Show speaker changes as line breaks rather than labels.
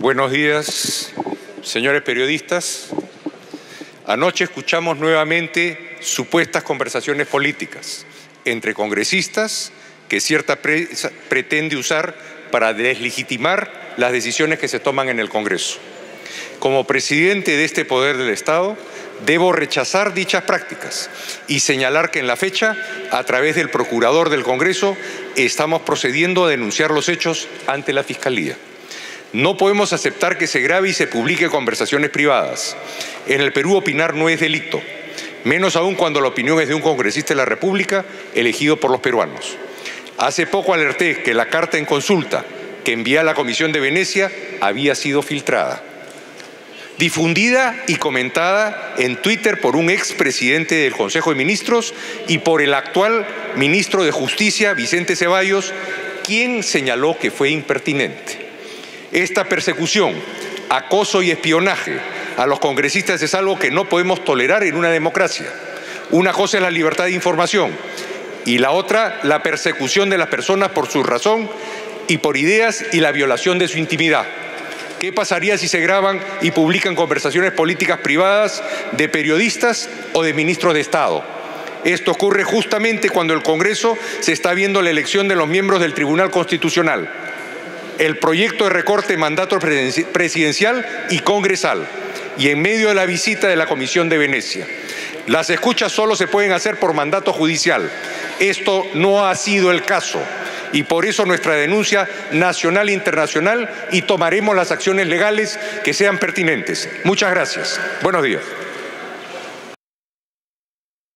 Buenos días, señores periodistas. Anoche escuchamos nuevamente supuestas conversaciones políticas entre congresistas que cierta prensa pretende usar para deslegitimar las decisiones que se toman en el Congreso. Como presidente de este poder del Estado, debo rechazar dichas prácticas y señalar que en la fecha, a través del Procurador del Congreso, estamos procediendo a denunciar los hechos ante la Fiscalía. No podemos aceptar que se grabe y se publique conversaciones privadas. En el Perú opinar no es delito, menos aún cuando la opinión es de un congresista de la República elegido por los peruanos. Hace poco alerté que la carta en consulta que envía la Comisión de Venecia había sido filtrada, difundida y comentada en Twitter por un expresidente del Consejo de Ministros y por el actual ministro de Justicia, Vicente Ceballos, quien señaló que fue impertinente. Esta persecución, acoso y espionaje a los congresistas es algo que no podemos tolerar en una democracia. Una cosa es la libertad de información y la otra la persecución de las personas por su razón y por ideas y la violación de su intimidad. ¿Qué pasaría si se graban y publican conversaciones políticas privadas de periodistas o de ministros de Estado? Esto ocurre justamente cuando el Congreso se está viendo la elección de los miembros del Tribunal Constitucional el proyecto de recorte de mandato presidencial y congresal y en medio de la visita de la Comisión de Venecia. Las escuchas solo se pueden hacer por mandato judicial. Esto no ha sido el caso y por eso nuestra denuncia nacional e internacional y tomaremos las acciones legales que sean pertinentes. Muchas gracias. Buenos días.